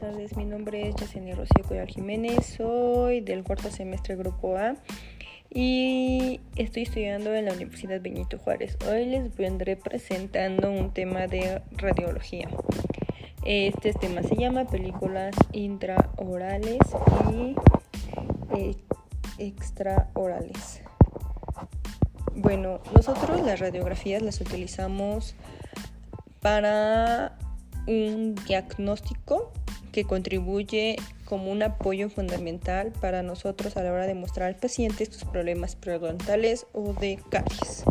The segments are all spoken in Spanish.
tardes, mi nombre es Yesenia Rocío Coyal Jiménez, soy del cuarto semestre Grupo A y estoy estudiando en la Universidad Benito Juárez. Hoy les vendré presentando un tema de radiología. Este tema se llama películas intraorales y eh, extraorales. Bueno, nosotros las radiografías las utilizamos para un diagnóstico que contribuye como un apoyo fundamental para nosotros a la hora de mostrar al paciente sus problemas periodontales o de caries.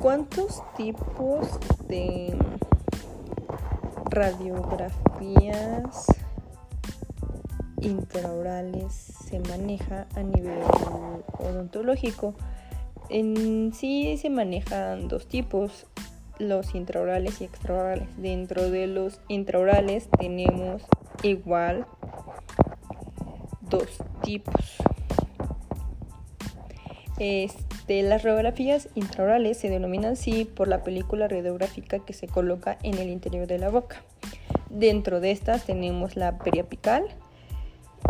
¿Cuántos tipos de radiografías intraorales se maneja a nivel odontológico? En sí se manejan dos tipos, los intraorales y extraorales. Dentro de los intraorales tenemos igual dos tipos. Este, las radiografías intraorales se denominan así por la película radiográfica que se coloca en el interior de la boca. Dentro de estas tenemos la periapical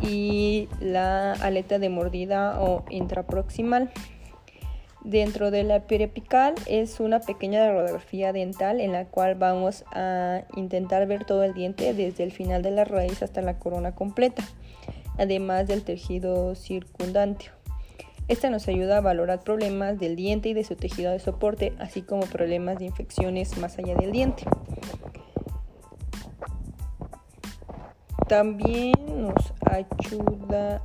y la aleta de mordida o intraproximal. Dentro de la periapical es una pequeña radiografía dental en la cual vamos a intentar ver todo el diente desde el final de la raíz hasta la corona completa, además del tejido circundante. Esta nos ayuda a valorar problemas del diente y de su tejido de soporte, así como problemas de infecciones más allá del diente. También nos ayuda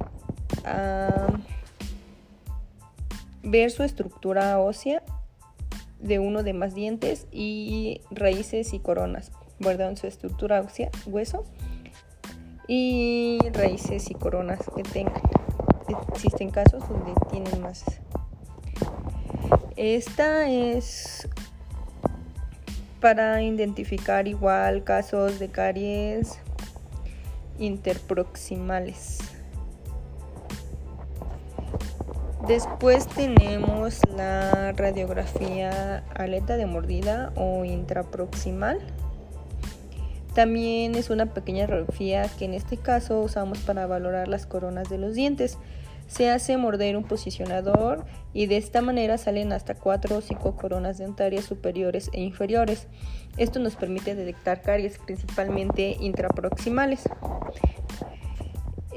a ver su estructura ósea de uno de más dientes y raíces y coronas. Perdón, su estructura ósea, hueso y raíces y coronas que tengan. Existen casos donde tienen más. Esta es para identificar igual casos de caries interproximales. Después tenemos la radiografía aleta de mordida o intraproximal. También es una pequeña radiografía que en este caso usamos para valorar las coronas de los dientes. Se hace morder un posicionador y de esta manera salen hasta 4 o 5 coronas dentarias superiores e inferiores. Esto nos permite detectar caries principalmente intraproximales.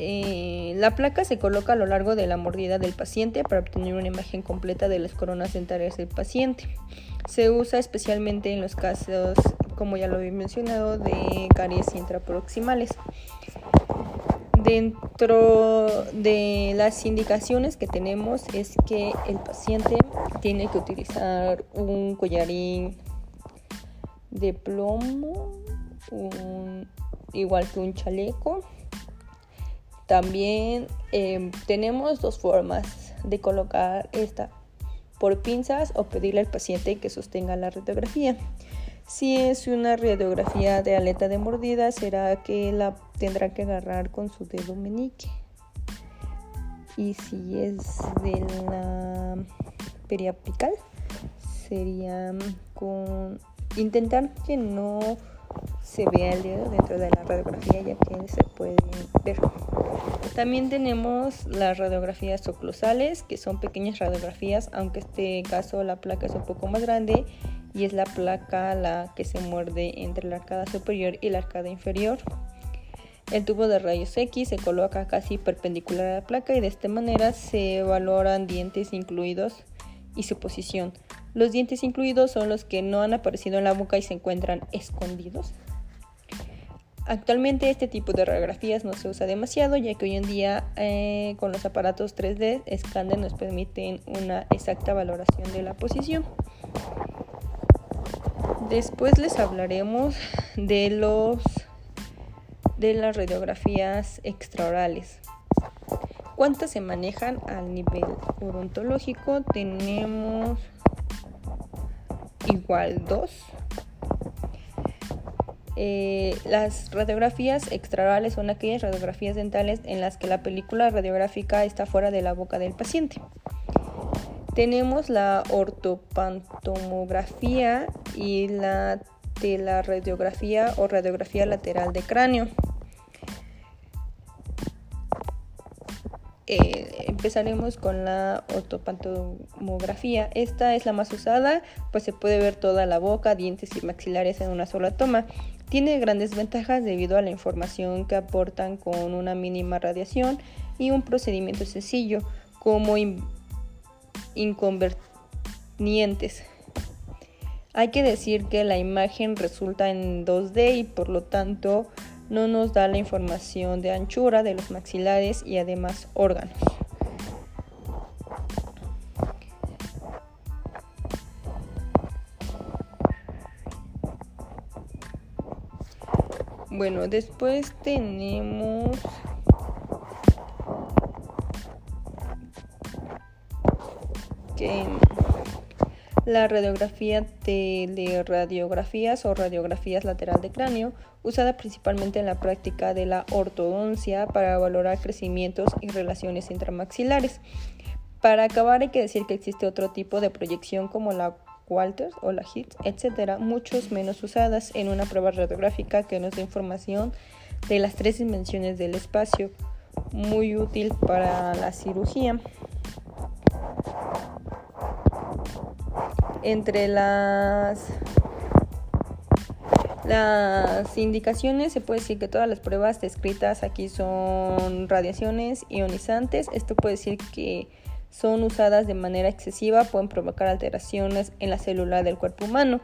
Eh, la placa se coloca a lo largo de la mordida del paciente para obtener una imagen completa de las coronas dentarias del paciente. Se usa especialmente en los casos, como ya lo he mencionado, de caries intraproximales. Dentro de las indicaciones que tenemos es que el paciente tiene que utilizar un collarín de plomo, igual que un chaleco también em, tenemos dos formas de colocar esta por pinzas o pedirle al paciente que sostenga la radiografía. Si es una radiografía de aleta de mordida, será que la tendrá que agarrar con su dedo meñique. Y si es de la periapical, sería con intentar que no se vea el dedo dentro de la radiografía ya que se puede ver. También tenemos las radiografías oclusales, que son pequeñas radiografías, aunque en este caso la placa es un poco más grande y es la placa la que se muerde entre la arcada superior y la arcada inferior. El tubo de rayos X se coloca casi perpendicular a la placa y de esta manera se valoran dientes incluidos y su posición. Los dientes incluidos son los que no han aparecido en la boca y se encuentran escondidos. Actualmente este tipo de radiografías no se usa demasiado ya que hoy en día eh, con los aparatos 3D escáner nos permiten una exacta valoración de la posición. Después les hablaremos de los de las radiografías extraorales. ¿Cuántas se manejan al nivel odontológico? Tenemos igual dos eh, las radiografías extraorales son aquellas radiografías dentales en las que la película radiográfica está fuera de la boca del paciente. Tenemos la ortopantomografía y la de la radiografía o radiografía lateral de cráneo. Eh, empezaremos con la ortopantomografía. Esta es la más usada, pues se puede ver toda la boca, dientes y maxilares en una sola toma. Tiene grandes ventajas debido a la información que aportan con una mínima radiación y un procedimiento sencillo como inconvenientes. Hay que decir que la imagen resulta en 2D y por lo tanto no nos da la información de anchura de los maxilares y además órganos. Bueno, después tenemos que la radiografía de radiografías o radiografías lateral de cráneo, usada principalmente en la práctica de la ortodoncia para valorar crecimientos y relaciones intramaxilares. Para acabar hay que decir que existe otro tipo de proyección como la Walters o la HITS, etcétera, muchos menos usadas en una prueba radiográfica que nos da información de las tres dimensiones del espacio, muy útil para la cirugía. entre las las indicaciones se puede decir que todas las pruebas descritas aquí son radiaciones ionizantes. Esto puede decir que son usadas de manera excesiva, pueden provocar alteraciones en la célula del cuerpo humano.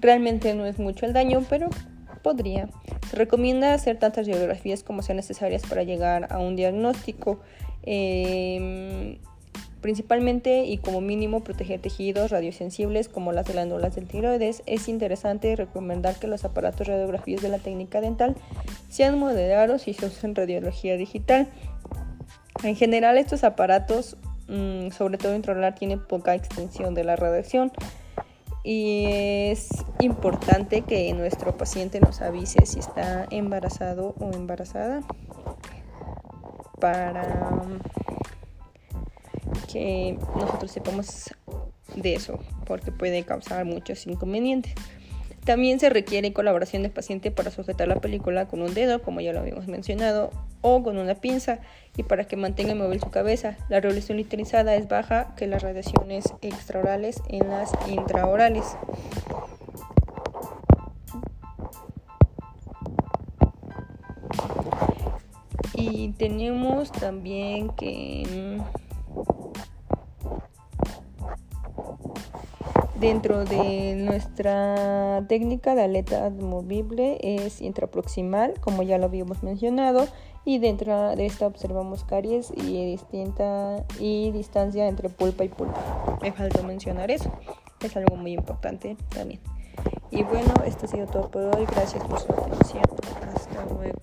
Realmente no es mucho el daño, pero podría. Se recomienda hacer tantas radiografías como sean necesarias para llegar a un diagnóstico. Eh, Principalmente y como mínimo proteger tejidos radiosensibles como las glándulas del tiroides. Es interesante recomendar que los aparatos radiografías de la técnica dental sean moderados y se usen radiología digital. En general estos aparatos, mm, sobre todo intraoral, tienen poca extensión de la radiación y es importante que nuestro paciente nos avise si está embarazado o embarazada para que nosotros sepamos de eso, porque puede causar muchos inconvenientes. También se requiere colaboración del paciente para sujetar la película con un dedo, como ya lo habíamos mencionado, o con una pinza, y para que mantenga móvil su cabeza. La radiación utilizada es baja que las radiaciones extraorales en las intraorales. Y tenemos también que mm, Dentro de nuestra técnica de aleta movible es intraproximal, como ya lo habíamos mencionado, y dentro de esta observamos caries y distinta y distancia entre pulpa y pulpa. Me faltó mencionar eso, es algo muy importante también. Y bueno, esto ha sido todo por hoy. Gracias por su atención. Hasta luego.